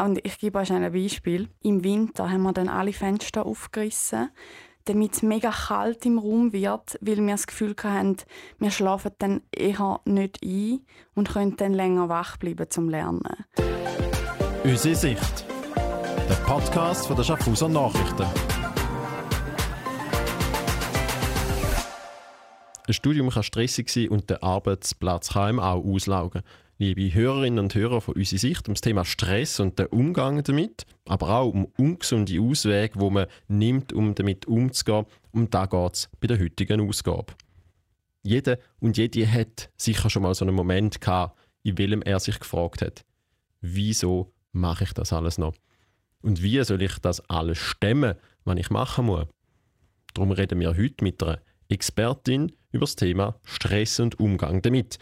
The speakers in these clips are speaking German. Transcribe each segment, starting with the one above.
Und ich gebe euch ein Beispiel. Im Winter haben wir dann alle Fenster aufgerissen, damit es mega kalt im Raum wird, weil wir das Gefühl hatten, wir schlafen dann eher nicht ein und können dann länger wach bleiben zum Lernen. Unsere Sicht. Der Podcast von der Schaffhauser Nachrichten. Ein Studium kann stressig sein und der Arbeitsplatz ihm auch auslaugen. Liebe Hörerinnen und Hörer von unserer Sicht um das Thema Stress und den Umgang damit, aber auch um ungesunde Auswege, wo man nimmt, um damit umzugehen, um da geht es bei der heutigen Ausgabe. Jeder und jede hat sicher schon mal so einen Moment gehabt, in welchem er sich gefragt hat, wieso mache ich das alles noch? Und wie soll ich das alles stemmen, was ich machen muss? Darum reden wir heute mit einer Expertin über das Thema Stress und Umgang damit.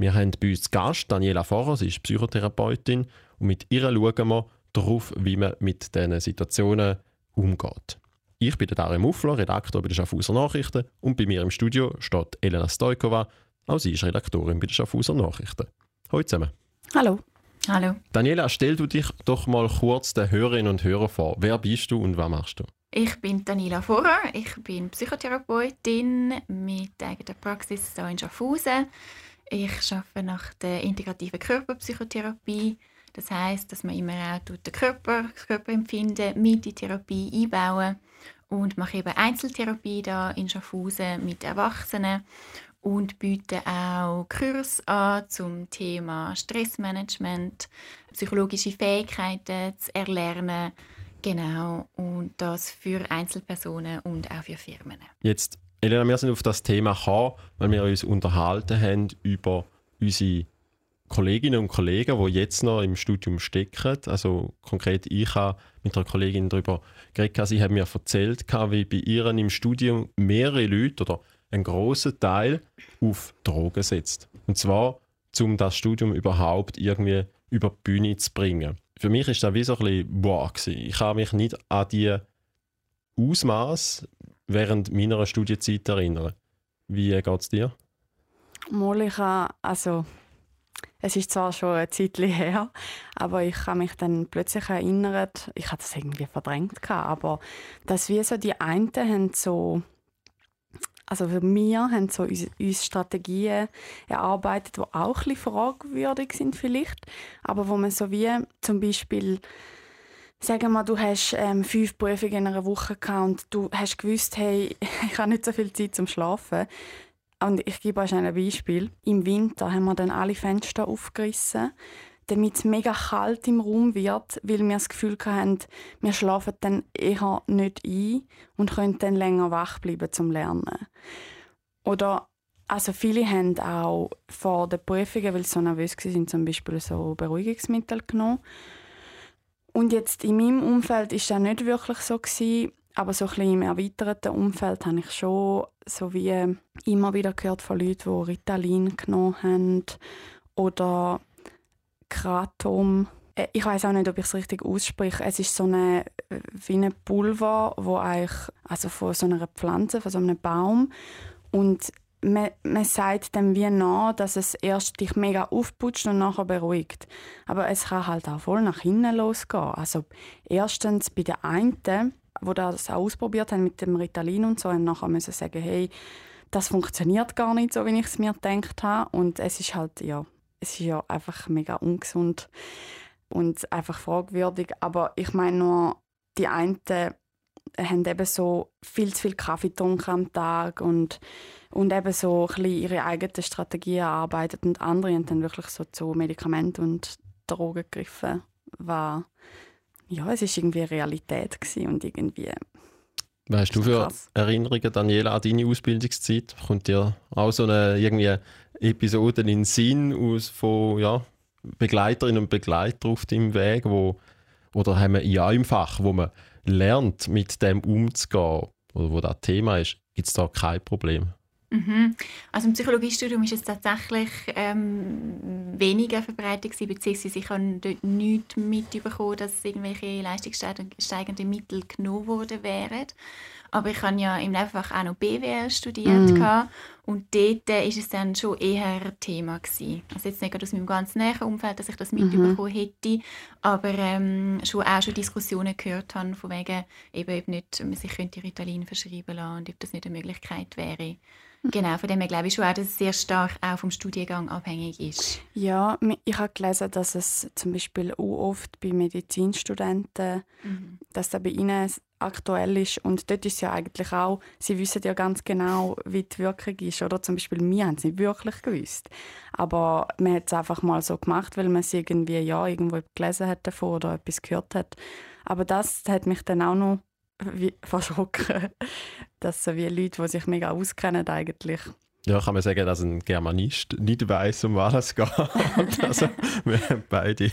Wir haben bei uns Gast Daniela Forrer, sie ist Psychotherapeutin und mit ihr schauen wir darauf, wie man mit diesen Situationen umgeht. Ich bin Dario Muffler, Redaktor bei den Schaffhauser Nachrichten und bei mir im Studio steht Elena Stojkova, auch sie ist Redaktorin bei den Schaffhauser Nachrichten. Hallo zusammen. Hallo. Hallo. Daniela, stell du dich doch mal kurz den Hörerinnen und Hörern vor. Wer bist du und was machst du? Ich bin Daniela Vorer, ich bin Psychotherapeutin mit eigener Praxis hier in Schaffhausen. Ich arbeite nach der integrativen Körperpsychotherapie. Das heißt, dass man immer auch den Körper, das Körperempfinden mit in die Therapie einbauen und mache eben Einzeltherapie da in Schaffhausen mit Erwachsenen und biete auch Kurs an zum Thema Stressmanagement, psychologische Fähigkeiten zu erlernen Genau, und das für Einzelpersonen und auch für Firmen. Jetzt, Elena, wir sind auf das Thema gekommen, weil wir uns unterhalten haben über unsere Kolleginnen und Kollegen, die jetzt noch im Studium stecken. Also konkret, ich habe mit einer Kollegin darüber geredet, sie haben mir erzählt, wie bei ihren im Studium mehrere Leute oder ein großer Teil auf Drogen setzt. Und zwar, um das Studium überhaupt irgendwie über die Bühne zu bringen für mich ist das wie so ein bisschen wow. Ich kann mich nicht an die Ausmaß während meiner Studienzeit erinnern. Wie geht es dir? Mal, ich habe, also es ist zwar schon ein Zeit her, aber ich kann mich dann plötzlich erinnern, ich hatte das irgendwie verdrängt, aber dass wir so die einen haben so also wir haben so uns, uns Strategien erarbeitet, die auch ein fragwürdig sind vielleicht, aber wo man so wie zum Beispiel Sagen mal, du hast ähm, fünf Prüfungen in einer Woche gehabt und du hast gewusst, hey, ich habe nicht so viel Zeit zum Schlafen. Und ich gebe euch ein Beispiel. Im Winter haben wir dann alle Fenster aufgerissen damit es mega kalt im Raum wird, weil wir das Gefühl hatten, wir schlafen dann eher nicht ein und können dann länger wach bleiben zum Lernen. Oder also viele haben auch vor den Prüfungen, weil sie so nervös waren, zum Beispiel so Beruhigungsmittel genommen. Und jetzt in meinem Umfeld ist das nicht wirklich so gewesen, aber so ein im erweiterten Umfeld habe ich schon so wie immer wieder gehört von Leuten, die Ritalin genommen haben oder Kratom. Äh, ich weiß auch nicht, ob ich es richtig ausspreche. Es ist so eine äh, wie ein Pulver, wo eigentlich also von so einer Pflanze, von so einem Baum und man, man sagt dem wie nach, dass es erst dich mega aufputscht und nachher beruhigt. Aber es kann halt auch voll nach hinten losgehen. Also erstens bei der einen, wo das auch ausprobiert haben mit dem Ritalin und so, und nachher müssen sagen, hey, das funktioniert gar nicht so, wie ich es mir gedacht habe. Und es ist halt, ja, es ist ja einfach mega ungesund und einfach fragwürdig. Aber ich meine nur, die einen haben eben so viel zu viel Kaffee getrunken am Tag und, und eben so ein bisschen ihre eigenen Strategien erarbeitet und andere haben dann wirklich so zu Medikamenten und Drogen gegriffen. War, ja, es war irgendwie Realität und irgendwie was hast du für krass. Erinnerungen, Daniela, an deine Ausbildungszeit? Kommt dir auch so eine irgendwie Episode in den Sinn aus von ja, Begleiterinnen und Begleitern auf deinem Weg, wo, oder haben wir ja im Fach, wo man lernt, mit dem umzugehen, oder wo das Thema ist, gibt es da kein Problem? Mhm. Also im Psychologiestudium ist es tatsächlich ähm, weniger verbreitet gewesen, beziehungsweise ich habe dort nichts mitbekommen, dass irgendwelche leistungssteigende Mittel genommen worden wären. Aber ich habe ja im Nebenfach auch noch BWL studiert mhm. Und dort war es dann schon eher ein Thema. Gewesen. Also jetzt nicht aus meinem ganz näheren Umfeld, dass ich das mitbekommen mhm. hätte, aber ähm, schon auch schon Diskussionen gehört habe, von wegen, eben, ob nicht, man sich könnte Ritalin verschreiben lassen und ob das nicht eine Möglichkeit wäre. Genau, von dem her glaube ich schon auch, dass es sehr stark auch vom Studiengang abhängig ist. Ja, ich habe gelesen, dass es zum Beispiel auch oft bei Medizinstudenten, mhm. dass das bei ihnen aktuell ist. Und dort ist es ja eigentlich auch, sie wissen ja ganz genau, wie die Wirkung ist. Oder zum Beispiel, wir haben es nicht wirklich gewusst. Aber man hat es einfach mal so gemacht, weil man es irgendwie ja, irgendwo gelesen hat davon oder etwas gehört hat. Aber das hat mich dann auch noch wie verschrocken, dass so wie Leute, die sich mega auskennen eigentlich. Ja, kann man sagen, dass ein Germanist nicht weiß, um was es geht. also, wir haben beide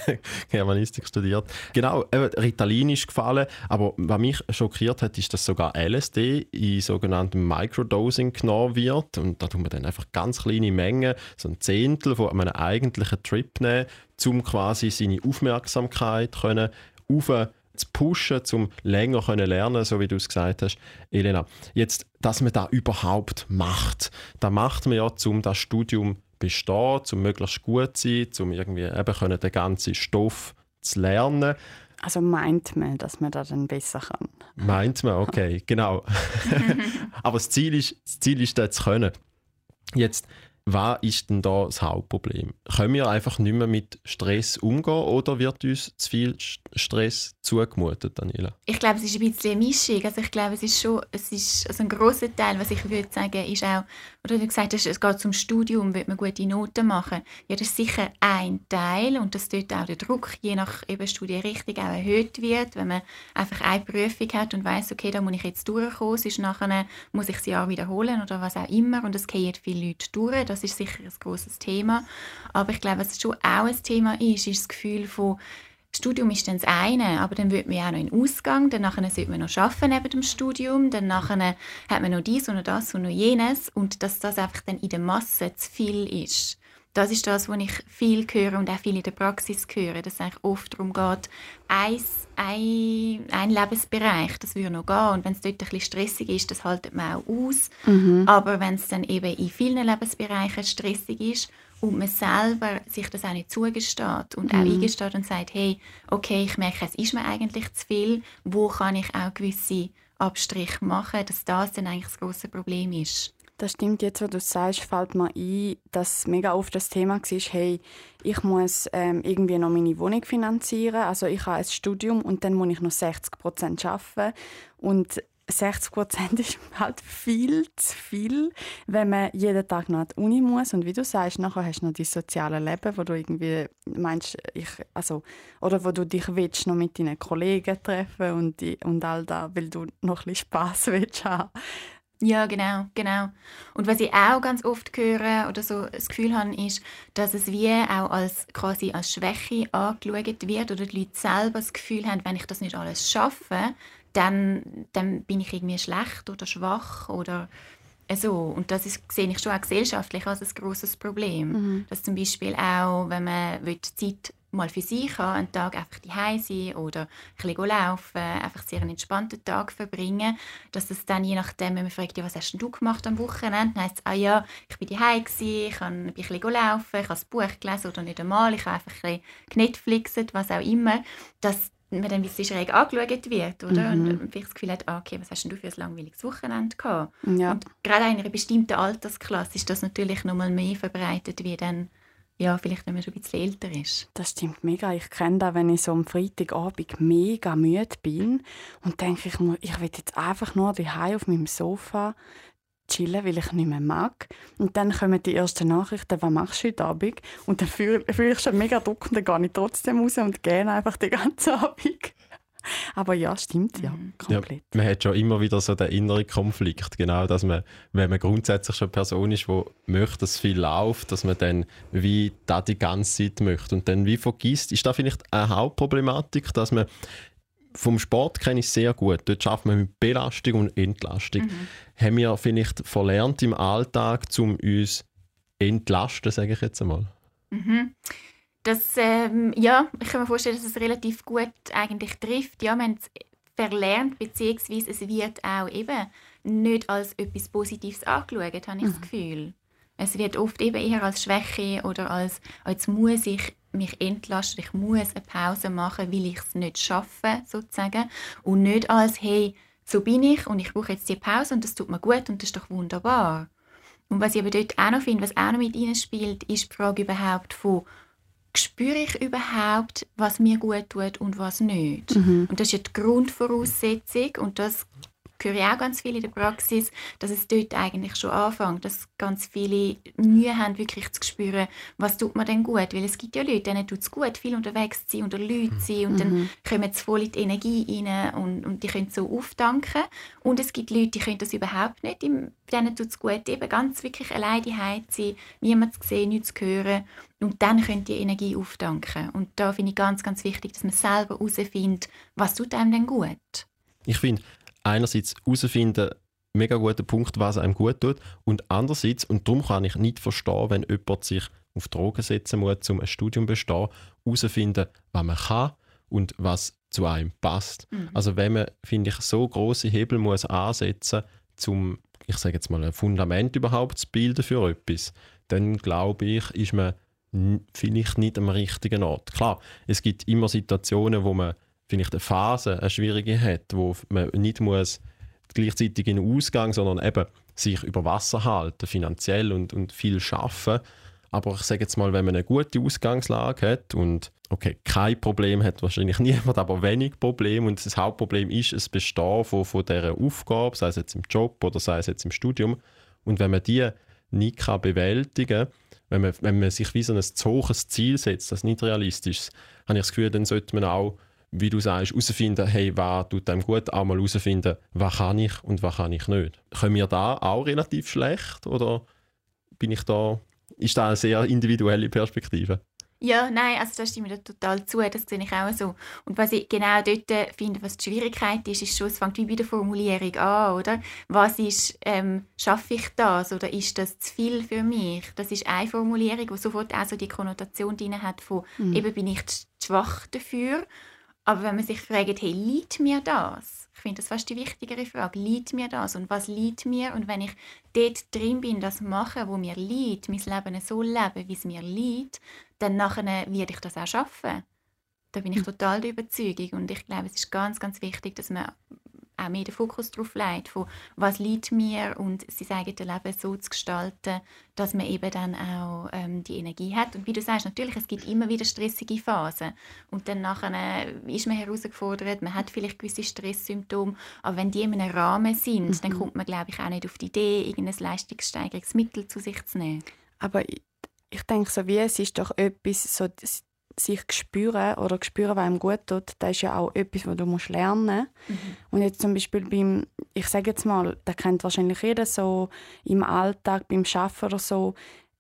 Germanistik studiert. Genau, Ritalin ist gefallen, aber was mich schockiert hat, ist, dass sogar LSD in sogenanntem Microdosing genommen wird. Und da tun wir dann einfach ganz kleine Mengen, so ein Zehntel von einem eigentlichen Trip nehmen, um quasi seine Aufmerksamkeit können auf zu pushen, um länger können lernen so wie du es gesagt hast, Elena. Jetzt, dass man das überhaupt macht, da macht man ja, um das Studium bestehen, um möglichst gut zu sein, um irgendwie eben können den ganzen Stoff zu lernen. Also meint man, dass man das dann besser kann? Meint man, okay, genau. Aber das Ziel ist, das Ziel ist, das zu können. Jetzt, was ist denn da das Hauptproblem? Können wir einfach nicht mehr mit Stress umgehen oder wird uns zu viel Stress zugemutet, Daniela? Ich glaube, es ist ein bisschen eine Mischung. Also ich glaube, es ist schon, es ist also ein großer Teil, was ich würde sagen, ist auch, oder du gesagt hast, es geht zum Studium, wird man gute Noten machen. Ja, das ist sicher ein Teil und dass dort auch der Druck je nach eben Studienrichtung auch erhöht wird, wenn man einfach eine Prüfung hat und weiß, okay, da muss ich jetzt durchkommen, sonst nachher muss ich das Jahr wiederholen oder was auch immer und das gehen viele Leute durch das ist sicher ein großes Thema. Aber ich glaube, was schon auch ein Thema ist, ist das Gefühl von, das Studium ist dann das eine, aber dann wird man ja auch noch in Ausgang, dann nachher sollte man noch arbeiten neben dem Studium, dann nachher hat man noch dies und noch das und noch jenes und dass das einfach dann in der Masse zu viel ist. Das ist das, was ich viel höre und auch viel in der Praxis höre, dass es eigentlich oft darum geht, ein, ein, ein Lebensbereich, das würde noch gehen. Und wenn es dort ein bisschen stressig ist, das haltet man auch aus. Mhm. Aber wenn es dann eben in vielen Lebensbereichen stressig ist und man selber sich das auch nicht zugesteht und mhm. auch eingesteht und sagt, hey, okay, ich merke, es ist mir eigentlich zu viel, wo kann ich auch gewisse Abstriche machen, dass das dann eigentlich das große Problem ist. Das stimmt, jetzt, wo du sagst, fällt mir ein, dass mega oft das Thema war, hey, ich muss ähm, irgendwie noch meine Wohnung finanzieren, also ich habe ein Studium und dann muss ich noch 60 Prozent arbeiten und 60 Prozent ist halt viel zu viel, wenn man jeden Tag noch an die Uni muss. Und wie du sagst, nachher hast du noch dein soziale Leben, wo du irgendwie meinst, ich, also, oder wo du dich willst, noch mit deinen Kollegen treffen und, die, und all das, weil du noch ein bisschen Spass willst haben. Ja, genau, genau. Und was ich auch ganz oft höre oder so das Gefühl habe, ist, dass es wie auch als quasi als Schwäche angeschaut wird oder die Leute selber das Gefühl haben, wenn ich das nicht alles schaffe, dann, dann bin ich irgendwie schlecht oder schwach oder so. Und das ist, sehe ich schon auch gesellschaftlich als ein großes Problem. Mhm. Dass zum Beispiel auch, wenn man Zeit mal für sich haben, einen Tag einfach die sein oder ein bisschen laufen, einfach sehr einen entspannten Tag verbringen, dass das dann je nachdem, wenn man fragt, ja, was hast du gemacht am Wochenende, dann heisst es, ah ja, ich bin daheim ich habe ein bisschen laufen, ich habe ein Buch gelesen oder nicht einmal, ich habe einfach ein bisschen Netflixet, was auch immer, dass man dann ein bisschen schräg angeschaut wird, oder? Mhm. Und vielleicht das Gefühl hat, ah, okay, was hast du für ein langweiliges Wochenende gehabt? Ja. Und gerade in einer bestimmten Altersklasse ist das natürlich noch mal mehr verbreitet, wie dann ja, vielleicht wenn man schon ein bisschen älter ist. Das stimmt mega. Ich kenne das, wenn ich so am Freitagabend mega müde bin und denke, ich, ich will jetzt einfach nur daheim auf meinem Sofa chillen, weil ich nicht mehr mag. Und dann kommen die ersten Nachrichten, was machst du heute Abend? Und dann fühle, fühle ich schon mega Druck und dann gehe ich trotzdem raus und gehe einfach den ganzen Abend. Aber ja, stimmt, ja, mhm. komplett. Ja, man hat schon immer wieder so den inneren Konflikt, genau, dass man, wenn man grundsätzlich schon eine Person ist, die möchte, dass viel läuft, dass man dann wie da die ganze Zeit möchte und dann wie vergisst. Ist da vielleicht eine Hauptproblematik, dass man vom Sport kenne ich sehr gut. Dort schafft man mit Belastung und Entlastung. Mhm. Haben wir vielleicht verlernt im Alltag, um uns entlasten, sage ich jetzt einmal? Mhm. Das, ähm, ja, ich kann mir vorstellen, dass es relativ gut eigentlich trifft. Ja, wir haben verlernt, beziehungsweise es wird auch eben nicht als etwas Positives angeschaut, habe ich mhm. das Gefühl. Es wird oft eben eher als Schwäche oder als «jetzt muss ich mich entlasten, ich muss eine Pause machen, weil ich es nicht schaffe», sozusagen. Und nicht als «hey, so bin ich und ich brauche jetzt die Pause und das tut mir gut und das ist doch wunderbar». Und was ich aber dort auch noch finde, was auch noch mit ihnen spielt, ist die Frage überhaupt von spüre ich überhaupt, was mir gut tut und was nicht. Mhm. Und das ist ja die Grundvoraussetzung und das höre ich auch ganz viel in der Praxis, dass es dort eigentlich schon anfängt, dass ganz viele Mühe haben, wirklich zu spüren, was tut mir denn gut, weil es gibt ja Leute, denen tut es gut, viel unterwegs zu sein, unter Leuten zu sein und mhm. dann kommen sie voll in die Energie rein und, und die können so auftanken und es gibt Leute, die können das überhaupt nicht, denen tut es gut, eben ganz wirklich allein die sein, niemand zu sehen, nichts zu hören und dann könnt ihr Energie auftanken und da finde ich ganz, ganz wichtig, dass man selber herausfindet, was tut einem denn gut. Ich finde, einerseits herausfinden, mega guter Punkt, was einem gut tut. Und andererseits, und darum kann ich nicht verstehen, wenn jemand sich auf Drogen setzen muss, um ein Studium zu bestehen, herausfinden, was man kann und was zu einem passt. Mhm. Also wenn man, finde ich, so große Hebel muss ansetzen um, ich sage jetzt mal, ein Fundament überhaupt zu bilden für etwas, dann glaube ich, ist man vielleicht nicht am richtigen Ort. Klar, es gibt immer Situationen, wo man vielleicht eine Phase, eine schwierige hat, wo man nicht muss gleichzeitig in den Ausgang, sondern eben sich über Wasser halten, finanziell und, und viel schaffen. Aber ich sage jetzt mal, wenn man eine gute Ausgangslage hat und okay, kein Problem hat wahrscheinlich niemand, aber wenig Problem und das Hauptproblem ist das Bestehen von, von dieser Aufgabe, sei es jetzt im Job oder sei es jetzt im Studium. Und wenn man die nicht kann bewältigen kann, wenn man, wenn man sich wie so ein zu hohes Ziel setzt, das nicht realistisch ist, habe ich das Gefühl, dann sollte man auch wie du sagst, herausfinden, hey, was tut einem gut, auch mal herausfinden, was kann ich und was kann ich nicht. Können wir da auch relativ schlecht oder bin ich da, ist da eine sehr individuelle Perspektive? Ja, nein, also da stimme ich total zu, das sehe ich auch so. Und was ich genau dort finde, was die Schwierigkeit ist, ist schon, es fängt wie bei der Formulierung an, oder? Was ist, ähm, schaffe ich das oder ist das zu viel für mich? Das ist eine Formulierung, die sofort auch so die Konnotation drin hat von, mhm. eben bin ich zu schwach dafür aber wenn man sich fragt, hey, liegt mir das? Ich finde das fast die wichtigere Frage. Liegt mir das? Und was liegt mir? Und wenn ich dort drin bin, das mache, wo mir liegt, mein Leben so leben, wie es mir liegt, dann nachher werde ich das auch schaffen. Da bin ich hm. total der Überzeugung. Und ich glaube, es ist ganz, ganz wichtig, dass man auch mehr den Fokus darauf legt, von was liegt mir und sein eigenes Leben so zu gestalten, dass man eben dann auch ähm, die Energie hat. Und wie du sagst, natürlich, es gibt immer wieder stressige Phasen und dann nachher äh, ist man herausgefordert, man hat vielleicht gewisse Stresssymptome, aber wenn die in einem Rahmen sind, mhm. dann kommt man, glaube ich, auch nicht auf die Idee, irgendein Leistungssteigerungsmittel zu sich zu nehmen. Aber ich, ich denke so wie, es ist doch etwas, so sich spüren oder spüren, was einem gut tut, das ist ja auch etwas, was du musst lernen musst. Mhm. Und jetzt zum Beispiel beim, ich sage jetzt mal, da kennt wahrscheinlich jeder so im Alltag, beim Arbeiten oder so,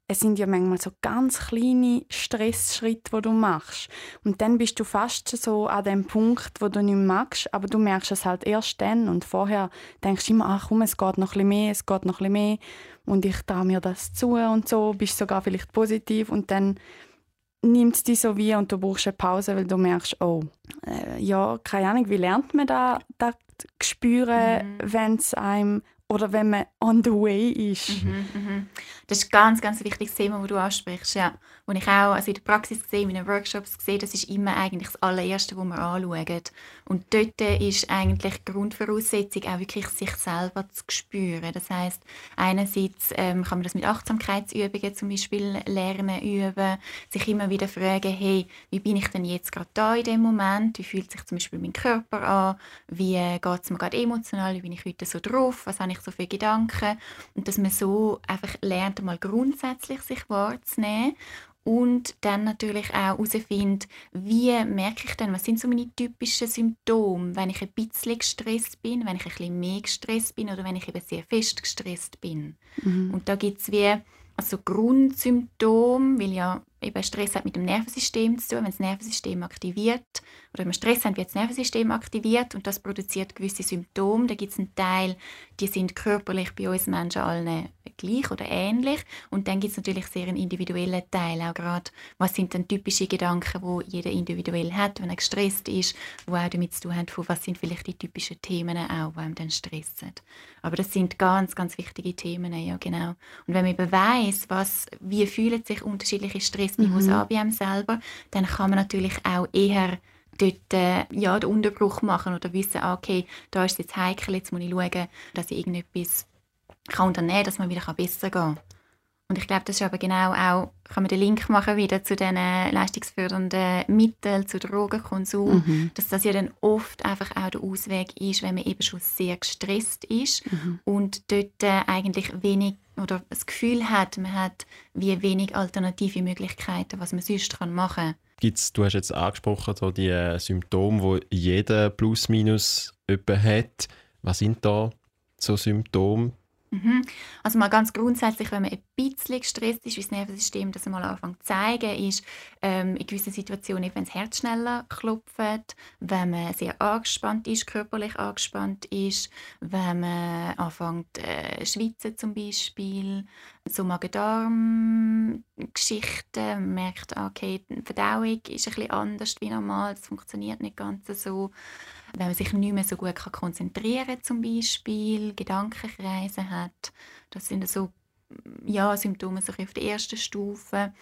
es sind ja manchmal so ganz kleine Stressschritte, die du machst. Und dann bist du fast so an dem Punkt, wo du nicht magst, aber du merkst es halt erst dann. Und vorher denkst du immer, ach komm, es geht noch ein bisschen mehr, es geht noch ein bisschen mehr. Und ich traue mir das zu und so, bist sogar vielleicht positiv. Und dann nimmt es dich so wie und du brauchst eine Pause, weil du merkst, oh, äh, ja, keine Ahnung, wie lernt man da, da spüren, mhm. wenn es einem oder wenn man on the way ist. Mhm, mhm. Das ist ein ganz, ganz wichtiges Thema, das du ansprichst. Ja. Und ich auch also in der Praxis gesehen, in den Workshops gesehen, das ist immer eigentlich das allererste, was wir anschauen. Und dort ist eigentlich die Grundvoraussetzung auch wirklich sich selber zu spüren. Das heißt, einerseits ähm, kann man das mit Achtsamkeitsübungen zum Beispiel lernen, üben, sich immer wieder fragen, hey, wie bin ich denn jetzt gerade da in dem Moment? Wie fühlt sich zum Beispiel mein Körper an? Wie geht es mir gerade emotional? Wie bin ich heute so drauf? Was habe ich so für Gedanken? Und dass man so einfach lernt, mal grundsätzlich sich wahrzunehmen und dann natürlich auch herausfinden, wie merke ich denn, was sind so meine typischen Symptome, wenn ich ein bisschen gestresst bin, wenn ich ein bisschen mehr gestresst bin oder wenn ich eben sehr fest gestresst bin. Mhm. Und da gibt es wie also Grundsymptome, weil ja eben Stress hat mit dem Nervensystem zu tun. Wenn das Nervensystem aktiviert oder wenn wir Stress haben, wird das Nervensystem aktiviert und das produziert gewisse Symptome. Da gibt es einen Teil, die sind körperlich bei uns Menschen allen gleich oder ähnlich. Und dann gibt es natürlich sehr einen individuellen Teil, auch gerade, was sind dann typische Gedanken, wo jeder individuell hat, wenn er gestresst ist, wo auch damit zu tun hat, was sind vielleicht die typischen Themen auch, die einem dann stressen. Aber das sind ganz, ganz wichtige Themen, ja genau. Und wenn man eben weiss, was, wie fühlen sich unterschiedliche Stressniveaus mhm. einem selber, dann kann man natürlich auch eher dort äh, ja, den Unterbruch machen oder wissen, ah, okay, da ist es jetzt heikel, jetzt muss ich schauen, dass ich irgendetwas kann unternehmen kann, dass man wieder besser gehen kann. Und ich glaube, das ist aber genau auch, kann man den Link machen wieder zu den leistungsfördernden Mitteln, zu Drogenkonsum, mhm. dass das ja dann oft einfach auch der Ausweg ist, wenn man eben schon sehr gestresst ist mhm. und dort äh, eigentlich wenig oder das Gefühl hat, man hat wie wenig alternative Möglichkeiten, was man sonst machen kann. Gibt's, du hast jetzt angesprochen, so die äh, Symptome, die jeder plus minus hat. Was sind da so Symptome? Mhm. Also mal ganz grundsätzlich, wenn man ein bisschen gestresst ist, wie das Nervensystem das mal anfängt zu zeigen, ist ähm, in gewissen Situationen, wenn das Herz schneller klopft, wenn man sehr angespannt ist, körperlich angespannt ist, wenn man anfängt äh, schwitzen zum Beispiel, so Magen-Darm-Geschichten, merkt, okay, die Verdauung ist ein bisschen anders wie normal, es funktioniert nicht ganz so wenn man sich nicht mehr so gut konzentrieren kann, zum Beispiel, Gedankenkreise hat. Das sind so ja, Symptome so auf der ersten Stufe.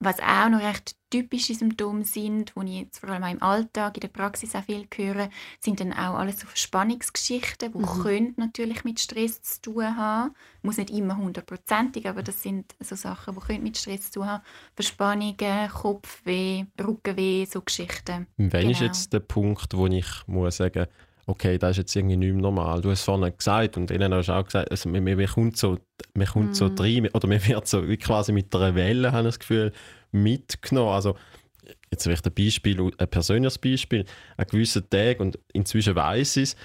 Was auch noch recht typische Symptome sind, die ich jetzt vor allem auch im Alltag, in der Praxis auch viel höre, sind dann auch alles so Verspannungsgeschichten, die mhm. können natürlich mit Stress zu tun haben. Muss nicht immer hundertprozentig, aber das sind so Sachen, die können mit Stress zu tun haben. Verspannungen, Kopfweh, Rückenweh, so Geschichten. Wann genau. ist jetzt der Punkt, wo ich muss sagen okay, das ist jetzt irgendwie nicht mehr normal. Du hast es vorhin gesagt und ihnen hast auch gesagt, also man, man, kommt so, man kommt mm. so mhm. rein, oder man wird so quasi mit einer Welle, habe ich das Gefühl, mitgenommen. Also jetzt vielleicht ein Beispiel, ein persönliches Beispiel, an gewissen Tagen, und inzwischen weiß ich es,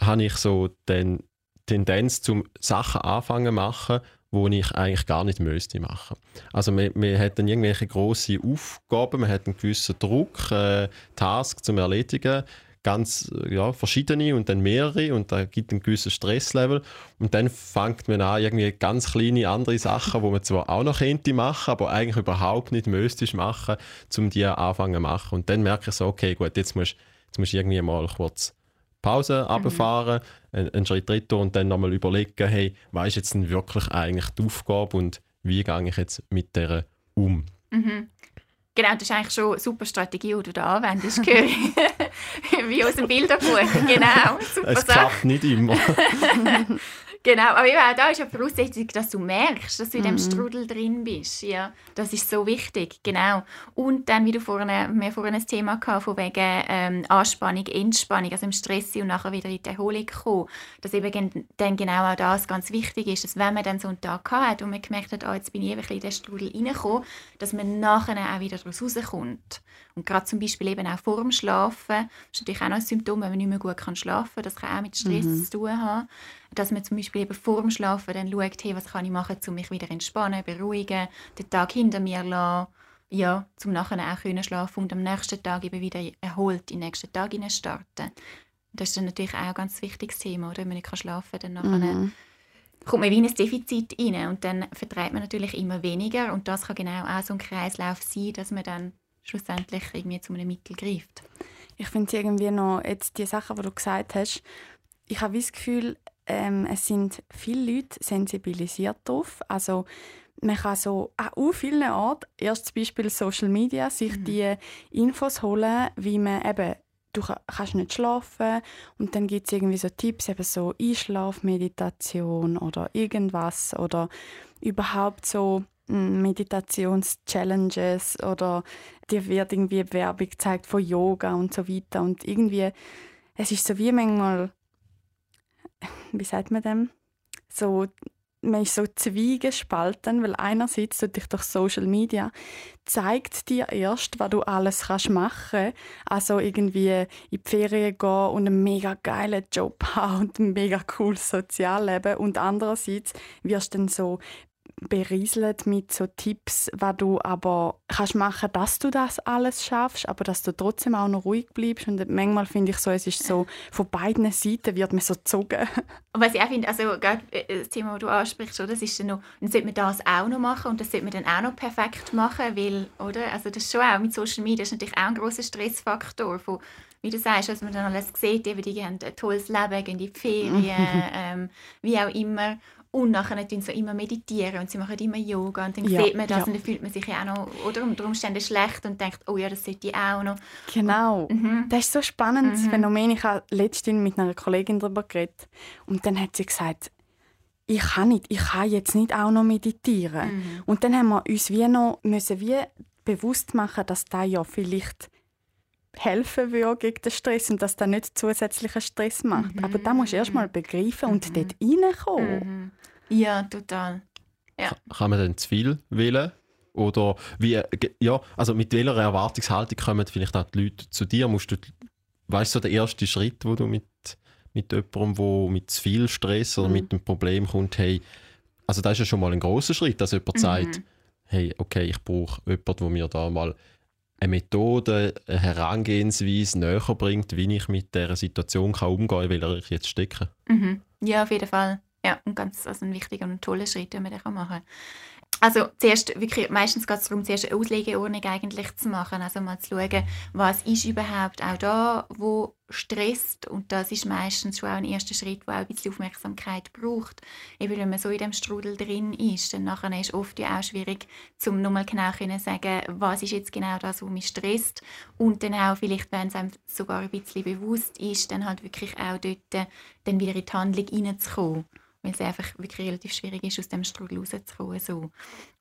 habe ich so die Tendenz zum Sachen anfangen zu machen, wo ich eigentlich gar nicht müsste machen. Also man, man hat dann irgendwelche große Aufgaben, man hat einen gewissen Druck, äh, Task zum erledigen ganz ja, verschiedene und dann mehrere und da gibt einen gewissen Stresslevel und dann fängt man an irgendwie ganz kleine andere Sachen, wo man zwar auch noch könnte machen, aber eigentlich überhaupt nicht müsste machen, um die anfangen zu machen und dann merke ich so, okay, gut, jetzt musst jetzt musst du irgendwie mal kurz Pause mhm. runterfahren, einen, einen Schritt dritten und dann nochmal überlegen, hey, was ist jetzt denn wirklich eigentlich die Aufgabe und wie gehe ich jetzt mit der um? Mhm. Genau, das ist eigentlich schon eine super Strategie, die du da anwendest, Wie aus dem Bilderbuch. Genau, super Es klappt nicht immer. Genau, aber eben auch da ist ja Voraussetzung, dass du merkst, dass du in dem mhm. Strudel drin bist. Ja, das ist so wichtig, genau. Und dann, wie du vorhin, wir vorhin ein Thema gehabt, von wegen ähm, Anspannung, Entspannung, also im Stress und nachher wieder in die Erholung kommen, dass eben dann genau auch das ganz wichtig ist, dass wenn man dann so einen Tag hat und man gemerkt hat, oh, jetzt bin ich eben in den Strudel reingekommen, dass man nachher auch wieder daraus rauskommt. Und gerade zum Beispiel eben auch vor dem Schlafen, das ist natürlich auch noch ein Symptom, wenn man nicht mehr gut schlafen kann, das kann auch mit Stress mhm. zu tun haben dass man zum Beispiel eben vor dem Schlafen dann schaut, hey, was kann ich machen, um mich wieder entspannen, beruhigen, den Tag hinter mir lassen, ja, zum nachher auch können schlafen und am nächsten Tag eben wieder erholt in den nächsten Tag starten. Das ist dann natürlich auch ein ganz wichtiges Thema, oder? wenn man nicht schlafen kann, dann nachher mhm. kommt man wie in ein Defizit rein und dann vertreibt man natürlich immer weniger und das kann genau auch so ein Kreislauf sein, dass man dann schlussendlich irgendwie zu einem Mittel greift. Ich finde irgendwie noch jetzt die Sachen, die du gesagt hast, ich habe das Gefühl, ähm, es sind viele Leute sensibilisiert darauf. Also man kann so an vielen Orten, erstes Beispiel Social Media, sich mhm. die Infos holen, wie man eben du kannst nicht schlafen und dann gibt es irgendwie so Tipps, eben so Einschlafmeditation oder irgendwas oder überhaupt so hm, Meditations-Challenges oder dir wird irgendwie Werbung gezeigt von Yoga und so weiter und irgendwie es ist so wie manchmal wie sagt man dem? So, man ist so zwiegespalten, weil einerseits durch Social Media zeigt dir erst, was du alles kannst machen Also irgendwie in die Ferien gehen und einen mega geilen Job haben und ein mega cooles Sozialleben. Und andererseits wirst du dann so berieselt mit so Tipps, was du aber kannst machen, dass du das alles schaffst, aber dass du trotzdem auch noch ruhig bleibst. Und manchmal finde ich so, es ist so, von beiden Seiten wird man so gezogen. Und was ich auch finde, also gerade äh, das Thema, das du ansprichst, oder, das ist dann noch, dann sollte man das auch noch machen und das sollte man dann auch noch perfekt machen, weil, oder, also das ist schon auch mit Social Media ist natürlich auch ein großer Stressfaktor von wie du sagst, was man dann alles sieht, eben, die haben ein tolles Leben, gehen in die Ferien, ähm, wie auch immer. Und nachher tun sie immer meditieren und sie machen immer Yoga und dann ja, sieht man das ja. und dann fühlt man sich ja auch noch oder unter Umständen schlecht und denkt, oh ja, das sollte ich auch noch. Genau. Und, mhm. Das ist so spannend, mhm. Phänomen. Ich habe letztens mit einer Kollegin darüber geredet und dann hat sie gesagt, ich kann nicht, ich kann jetzt nicht auch noch meditieren. Mhm. Und dann haben wir uns wie noch müssen wie bewusst machen, dass da ja vielleicht helfen würde gegen den Stress und dass das nicht zusätzlichen Stress macht. Mhm. Aber da musst du erst mal begreifen und mhm. dort reinkommen. Mhm. Ja, total. Ja. Kann man denn zu viel wählen? Oder wie, ja, also mit welcher Erwartungshaltung kommen vielleicht auch die Leute zu dir? Musst du, weißt du, der erste Schritt, wo du mit, mit jemandem, wo mit zu viel Stress oder mhm. mit einem Problem kommt, hey, also das ist ja schon mal ein großer Schritt, dass jemand mhm. sagt, hey, okay, ich brauche jemanden, der mir da mal eine Methode, eine Herangehensweise näher bringt, wie ich mit dieser Situation kann umgehen kann, in welcher ich jetzt stecke. Mhm. Ja, auf jeden Fall. Ja, und ganz also ein wichtiger und toller Schritt, den man machen kann. Also zuerst, wirklich, meistens geht es darum, zuerst eine Auslegeordnung eigentlich zu machen. Also mal zu schauen, was ist überhaupt auch da, wo stresst. Und das ist meistens schon auch ein erster Schritt, der auch ein bisschen Aufmerksamkeit braucht. Eben wenn man so in dem Strudel drin ist, dann nachher ist es oft ja auch schwierig, um nochmal genau zu sagen, was ist jetzt genau das, was mich stresst. Und dann auch vielleicht, wenn es einem sogar ein bisschen bewusst ist, dann halt wirklich auch dort dann wieder in die Handlung hineinzukommen weil es einfach wirklich relativ schwierig ist, aus dem Strudel rauszukommen. So.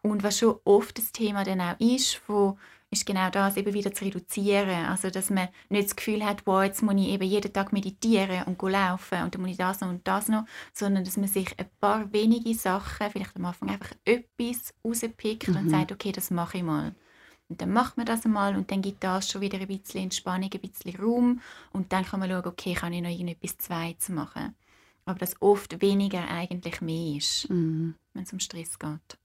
Und was schon oft das Thema dann auch ist, wo ist genau das, eben wieder zu reduzieren. Also, dass man nicht das Gefühl hat, wow, jetzt muss ich eben jeden Tag meditieren und laufen und dann muss ich das noch und das noch, sondern dass man sich ein paar wenige Sachen, vielleicht am Anfang einfach etwas rauspickt mhm. und sagt, okay, das mache ich mal. Und dann macht man das einmal und dann gibt das schon wieder ein bisschen Entspannung, ein bisschen Raum und dann kann man schauen, okay, kann ich noch irgendetwas Zweites machen aber dass oft weniger eigentlich mehr ist, mhm. wenn es um Stress geht.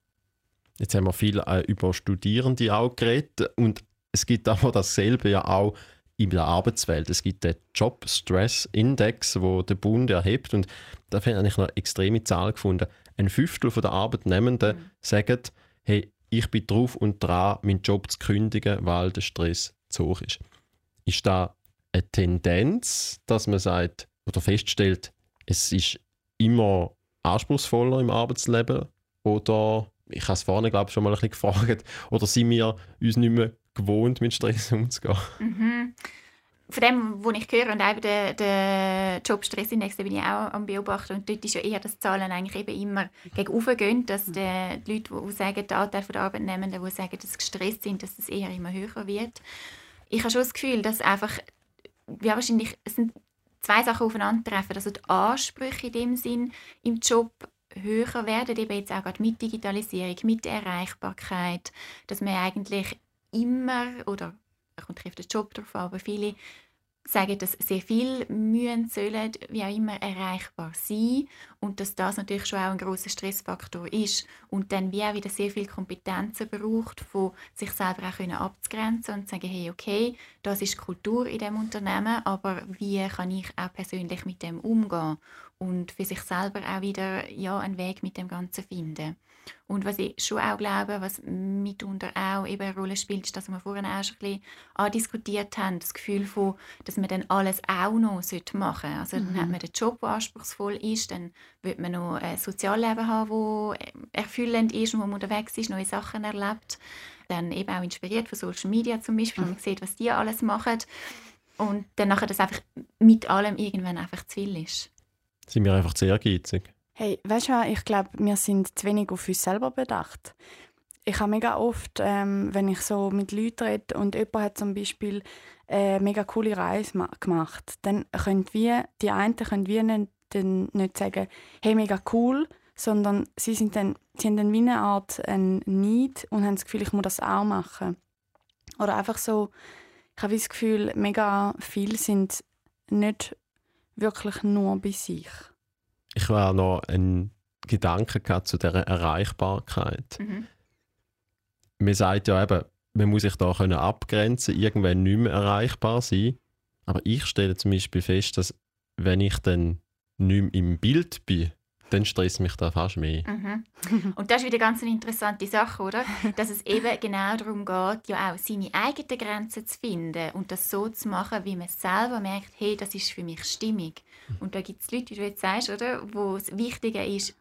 Jetzt haben wir viel äh, über Studierende auch geredet und es gibt aber dasselbe ja auch in der Arbeitswelt. Es gibt den Job Stress Index, wo der Bund erhebt und da habe ich noch eine extreme Zahl gefunden. Ein Fünftel der Arbeitnehmenden mhm. sagen, hey, ich bin drauf und dran, meinen Job zu kündigen, weil der Stress zu hoch ist. Ist da eine Tendenz, dass man sagt oder feststellt, es ist immer anspruchsvoller im Arbeitsleben oder ich habe es vorne glaube ich schon mal ein bisschen gefragt oder sind wir uns nicht mehr gewohnt mit Stress umzugehen? Mhm. Von dem, was ich höre, und eben der, der Job-Stress-Index, bin ich auch am Beobachten. Und dort ist ja eher, dass die Zahlen eigentlich eben immer gegen gehen, dass die, die Leute, die sagen, der Anteil der Arbeitnehmenden, die sagen, dass sie gestresst sind, dass das eher immer höher wird. Ich habe schon das Gefühl, dass einfach, ja, wahrscheinlich, es sind zwei Sachen aufeinandertreffen. Also die Ansprüche in dem Sinn im Job höher werden, eben jetzt auch gerade mit Digitalisierung, mit der Erreichbarkeit, dass man eigentlich immer, oder kommt auf den Job drauf an, aber viele sagen, dass sehr viel mühen sollen, wie auch immer, erreichbar sein und dass das natürlich schon auch ein großer Stressfaktor ist und dann wie auch wieder sehr viel Kompetenzen braucht, von sich selber auch können abzugrenzen und zu sagen, hey, okay, das ist Kultur in dem Unternehmen, aber wie kann ich auch persönlich mit dem umgehen und für sich selber auch wieder ja, einen Weg mit dem Ganzen finden. Und was ich schon auch glaube, was mitunter auch eben eine Rolle spielt, ist, dass wir vorhin auch schon ein bisschen andiskutiert haben, das Gefühl von, dass man dann alles auch noch machen sollte. Also dann hat mhm. man den Job, der anspruchsvoll ist, dann wird man noch ein Sozialleben haben, das erfüllend ist, wo man unterwegs ist, neue Sachen erlebt. Dann eben auch inspiriert von Social Media zum Beispiel, mhm. man sieht, was die alles machen. Und dann nachher das einfach mit allem irgendwann einfach zu viel ist. Sind wir einfach zu ehrgeizig? Hey, weißt du, ich glaube, wir sind zu wenig auf uns selber bedacht. Ich habe mega oft, ähm, wenn ich so mit Leuten rede und jemand hat zum Beispiel eine mega coole Reise gemacht, dann können wir, die einen können wir nicht, dann nicht sagen, hey, mega cool, sondern sie, sind dann, sie haben dann wie eine Art ein Need und haben das Gefühl, ich muss das auch machen. Oder einfach so, ich habe das Gefühl, mega viele sind nicht wirklich nur bei sich ich wäre noch ein Gedanken gehabt zu dieser Erreichbarkeit. Mhm. Man sagt ja eben, man muss sich da können abgrenzen, irgendwann nicht mehr erreichbar sein. Aber ich stelle zum Beispiel fest, dass wenn ich dann nicht mehr im Bild bin, dann stresst mich da fast mehr. Mhm. Und das ist wieder ganz eine interessante Sache, oder? Dass es eben genau darum geht, ja auch seine eigenen Grenzen zu finden und das so zu machen, wie man selber merkt, hey, das ist für mich stimmig. Und da gibt es Leute, wie du jetzt sagst, oder, wo es wichtiger ist,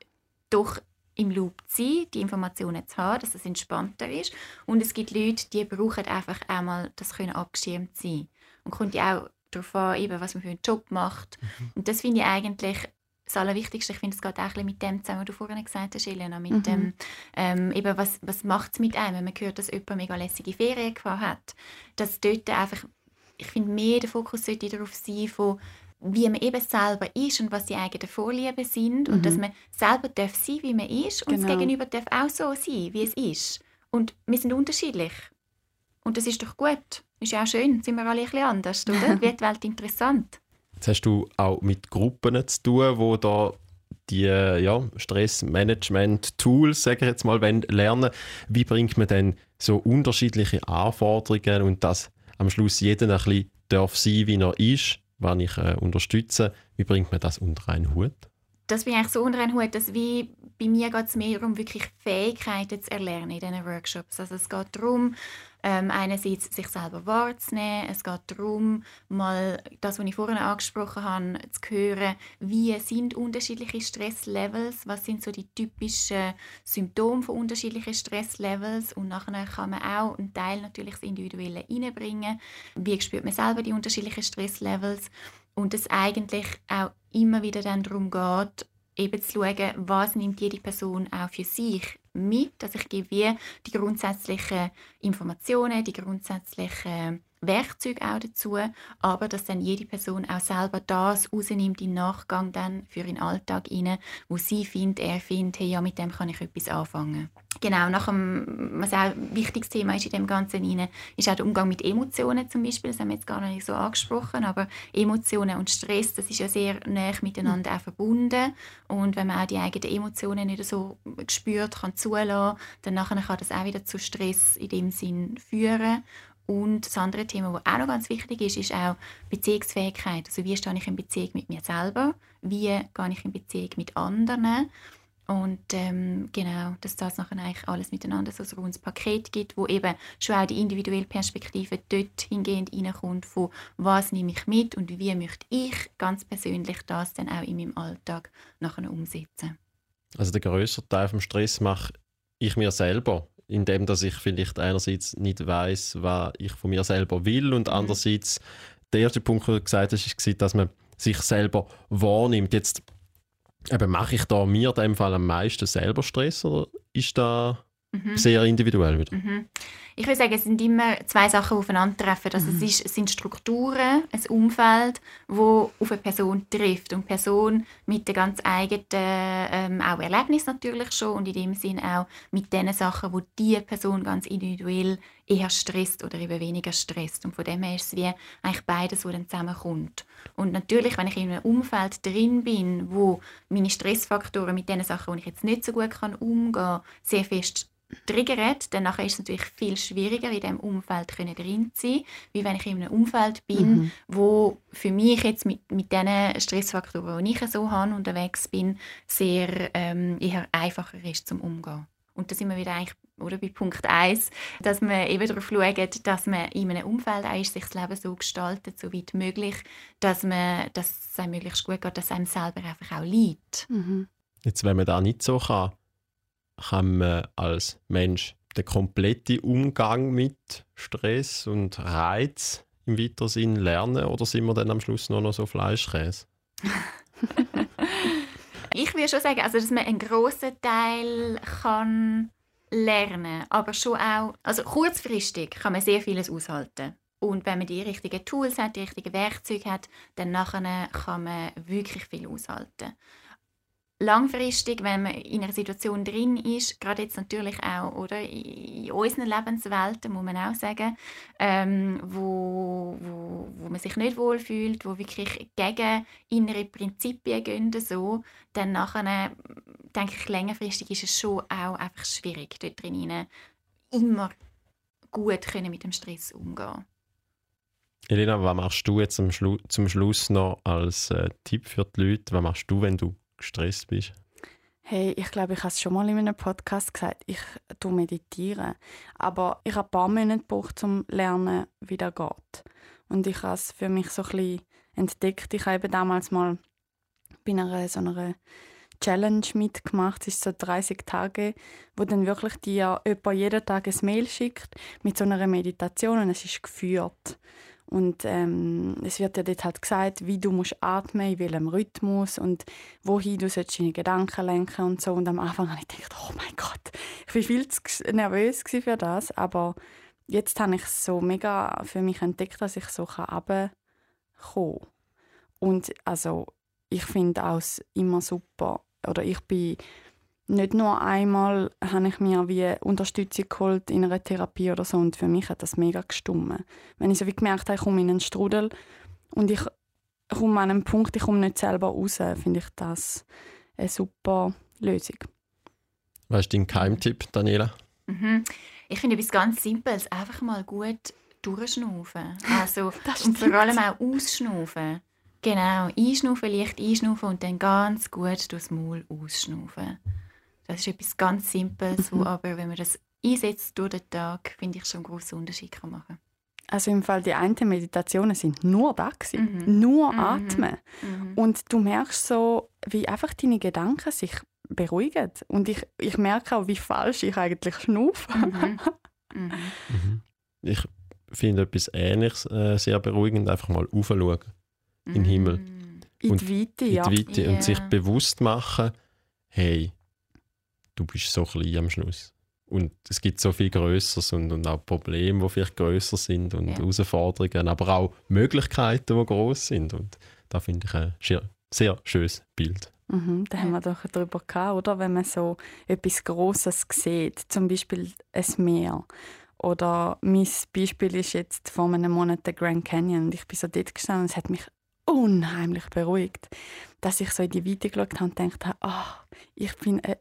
doch im Loop zu sein, die Informationen zu haben, dass es entspannter ist. Und es gibt Leute, die brauchen einfach einmal das können abgeschirmt sein. Und kommt ja auch darauf an, eben, was man für einen Job macht. Mhm. Und das finde ich eigentlich das Allerwichtigste. Ich finde, es geht auch ein mit dem zusammen, was du vorhin gesagt hast, Elena, mit mhm. dem, ähm, eben, was, was macht es mit einem, wenn man hört, dass jemand mega lässige Ferien gefahren hat. Dass dort einfach, ich finde, mehr der Fokus sollte darauf sein, von wie man eben selber ist und was die eigenen Vorlieben sind mhm. und dass man selber darf sein, wie man ist und genau. das Gegenüber darf auch so sein, wie es ist. Und wir sind unterschiedlich. Und das ist doch gut. Ist ja auch schön, sind wir alle ein bisschen anders, oder? Wird die Welt interessant. Jetzt hast du auch mit Gruppen zu tun, wo da die ja, Stressmanagement-Tools, sage ich jetzt mal, lernen Wie bringt man denn so unterschiedliche Anforderungen und dass am Schluss jeder ein bisschen darf sein, wie er ist, was ich äh, unterstütze. Wie bringt man das unter einen Hut? Das bin ich so unter einen Hut, dass wie bei mir geht es mehr darum, wirklich Fähigkeiten zu erlernen in diesen Workshops. Also es geht darum, ähm, einerseits sich selber wahrzunehmen. Es geht darum, mal das, was ich vorhin angesprochen habe, zu hören, wie sind unterschiedliche Stresslevels, was sind so die typischen Symptome von unterschiedlichen Stresslevels und nachher kann man auch einen Teil natürlich das Individuelle reinbringen. Wie spürt man selber die unterschiedlichen Stresslevels und es eigentlich auch immer wieder dann darum geht, eben zu schauen, was nimmt jede Person auch für sich mit. Also ich gebe wie die grundsätzlichen Informationen, die grundsätzlichen Werkzeuge auch dazu, aber dass dann jede Person auch selber das rausnimmt im Nachgang dann für den Alltag rein, wo sie findet, er findet, hey, ja, mit dem kann ich etwas anfangen. Genau, nach dem, was auch ein wichtiges Thema ist in dem Ganzen rein, ist auch der Umgang mit Emotionen zum Beispiel, das haben wir jetzt gar nicht so angesprochen, aber Emotionen und Stress, das ist ja sehr nah miteinander auch verbunden und wenn man auch die eigenen Emotionen nicht so spürt, kann zulassen, dann nachher kann das auch wieder zu Stress in dem Sinn führen und das andere Thema, das auch noch ganz wichtig ist, ist auch Beziehungsfähigkeit. Also wie stehe ich in Beziehung mit mir selber? Wie gehe ich in Beziehung mit anderen? Und ähm, genau, dass das nachher eigentlich alles miteinander so ein rundes Paket gibt, wo eben schon auch die individuelle Perspektive dort hingehend reinkommt, von was nehme ich mit und wie möchte ich ganz persönlich das dann auch in meinem Alltag nachher umsetzen. Also der größere Teil vom Stress mache ich mir selber indem dass ich vielleicht einerseits nicht weiß, was ich von mir selber will und mhm. andererseits der erste Punkt, den du gesagt hast, war, dass man sich selber wahrnimmt. Jetzt eben, mache ich da mir in dem Fall am meisten selber Stress oder ist da mhm. sehr individuell wieder? Mhm. Ich würde sagen, es sind immer zwei Sachen, die aufeinandertreffen. Also mhm. es, ist, es sind Strukturen, ein Umfeld, wo auf eine Person trifft. Und die Person mit den ganz eigenen ähm, auch Erlebnis natürlich schon und in dem Sinn auch mit den Sachen, wo die Person ganz individuell eher stresst oder eben weniger stresst. Und von dem her ist es wie eigentlich beides, was dann zusammenkommt. Und natürlich, wenn ich in einem Umfeld drin bin, wo meine Stressfaktoren mit den Sachen, die ich jetzt nicht so gut kann umgehen kann, sehr fest triggert, dann ist es natürlich viel schwieriger, in diesem Umfeld drin zu sein, wie wenn ich in einem Umfeld bin, mhm. wo für mich jetzt mit, mit den Stressfaktoren, die ich so habe, unterwegs bin, sehr ähm, eher einfacher ist zum Umgehen. Und da sind wir wieder eigentlich oder, bei Punkt 1, dass man eben darauf schaut, dass man in einem Umfeld auch ist, sich das Leben so gestaltet, so weit möglich, dass, man, dass es einem möglichst gut geht, dass es einem selber einfach auch liegt. Mhm. Jetzt, wenn man da nicht so kann, kann man als Mensch den kompletten Umgang mit Stress und Reiz im weiteren Sinn lernen oder sind wir dann am Schluss nur noch so Fleischkäse? ich würde schon sagen, also, dass man einen grossen Teil kann lernen aber schon auch, also kurzfristig kann man sehr vieles aushalten. Und wenn man die richtigen Tools hat, die richtigen Werkzeuge hat, dann nachher kann man wirklich viel aushalten langfristig, wenn man in einer Situation drin ist, gerade jetzt natürlich auch oder in unseren Lebenswelten, muss man auch sagen, ähm, wo, wo, wo man sich nicht wohlfühlt, wo wirklich gegen innere Prinzipien gehen, so, dann nachher denke ich, längerfristig ist es schon auch einfach schwierig, dort drin immer gut können mit dem Stress umgehen Elena, was machst du jetzt zum, Schlu zum Schluss noch als äh, Tipp für die Leute? Was machst du, wenn du gestresst bist? Hey, ich glaube, ich habe es schon mal in einem Podcast gesagt. Ich tue meditieren. Aber ich habe ein paar Monate gebraucht, um zu lernen, wie das geht. Und ich habe es für mich so ein bisschen entdeckt. Ich habe eben damals mal bei einer so einer Challenge mitgemacht. Es ist so 30 Tage, wo dann wirklich dir jemand jeden Tag ein Mail schickt mit so einer Meditation und es ist geführt. Und ähm, es wird dir dort halt gesagt, wie du musst atmen, in welchem Rhythmus und wohin du deine Gedanken lenken und so. Und am Anfang habe ich gedacht, oh mein Gott, ich war viel zu nervös für das. Aber jetzt habe ich es so mega für mich entdeckt, dass ich so runterkommen kann. Und also, ich finde auch immer super, oder ich bin nicht nur einmal habe ich mir wie Unterstützung geholt in einer Therapie oder so und für mich hat das mega gestummen. Wenn ich so wie gemerkt habe, ich komme in einen Strudel und ich komme an einen Punkt, ich komme nicht selber raus, finde ich das eine super Lösung. Was ist dein Keimtipp, Daniela? Mhm. Ich finde etwas ganz Simples, einfach mal gut durchschnaufen. Also, und vor allem auch ausschnaufen. Genau, einschnaufen, leicht einschnaufen und dann ganz gut durchs Maul ausschnaufen. Das ist etwas ganz Simples, mhm. wo aber, wenn man das einsetzt durch den Tag, finde ich schon einen grossen Unterschied kann machen also im Fall die einen Meditationen sind nur da gewesen, mhm. nur mhm. atmen mhm. und du merkst so, wie einfach deine Gedanken sich beruhigen und ich, ich merke auch, wie falsch ich eigentlich schnaufe. Mhm. Mhm. Mhm. Ich finde etwas Ähnliches äh, sehr beruhigend, einfach mal aufschauen in den Himmel. In die Weite, ja. In die Weite yeah. und sich bewusst machen, hey, du bist so klein am Schluss. Und es gibt so viel Größeres und, und auch Probleme, die vielleicht größer sind und ja. Herausforderungen, aber auch Möglichkeiten, die groß sind. Und da finde ich ein sehr, sehr schönes Bild. Mhm, da haben wir doch darüber gehabt, oder? Wenn man so etwas Großes sieht, zum Beispiel ein Meer. Oder mein Beispiel ist jetzt vor einem Monat der Grand Canyon. Und ich bin so dort gestanden und es hat mich unheimlich beruhigt, dass ich so in die Weite geschaut habe und gedacht habe, oh, ich bin eine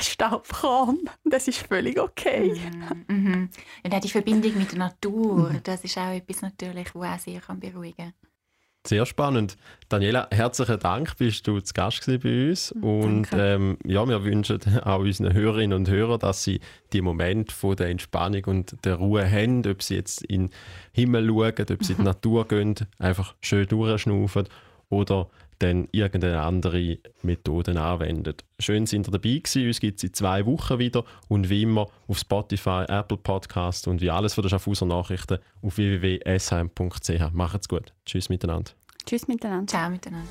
ein Staubkorn. Das ist völlig okay. Mhm. Mhm. Und auch die Verbindung mit der Natur, mhm. das ist auch etwas natürlich, was auch sehr beruhigen kann. Sehr spannend. Daniela, herzlichen Dank, bist du zu Gast bei uns. Mhm, und ähm, ja, wir wünschen auch unseren Hörerinnen und Hörern, dass sie die Momente von der Entspannung und der Ruhe haben, ob sie jetzt in den Himmel schauen, ob sie in die Natur gehen, einfach schön durchschnaufen oder dann irgendeine andere Methoden anwendet. Schön sind ihr dabei gewesen. Uns gibt es in zwei Wochen wieder und wie immer auf Spotify, Apple Podcast und wie alles von der Schaffhauser Nachrichten auf www.shm.ch. Macht's gut. Tschüss miteinander. Tschüss miteinander. Ciao miteinander.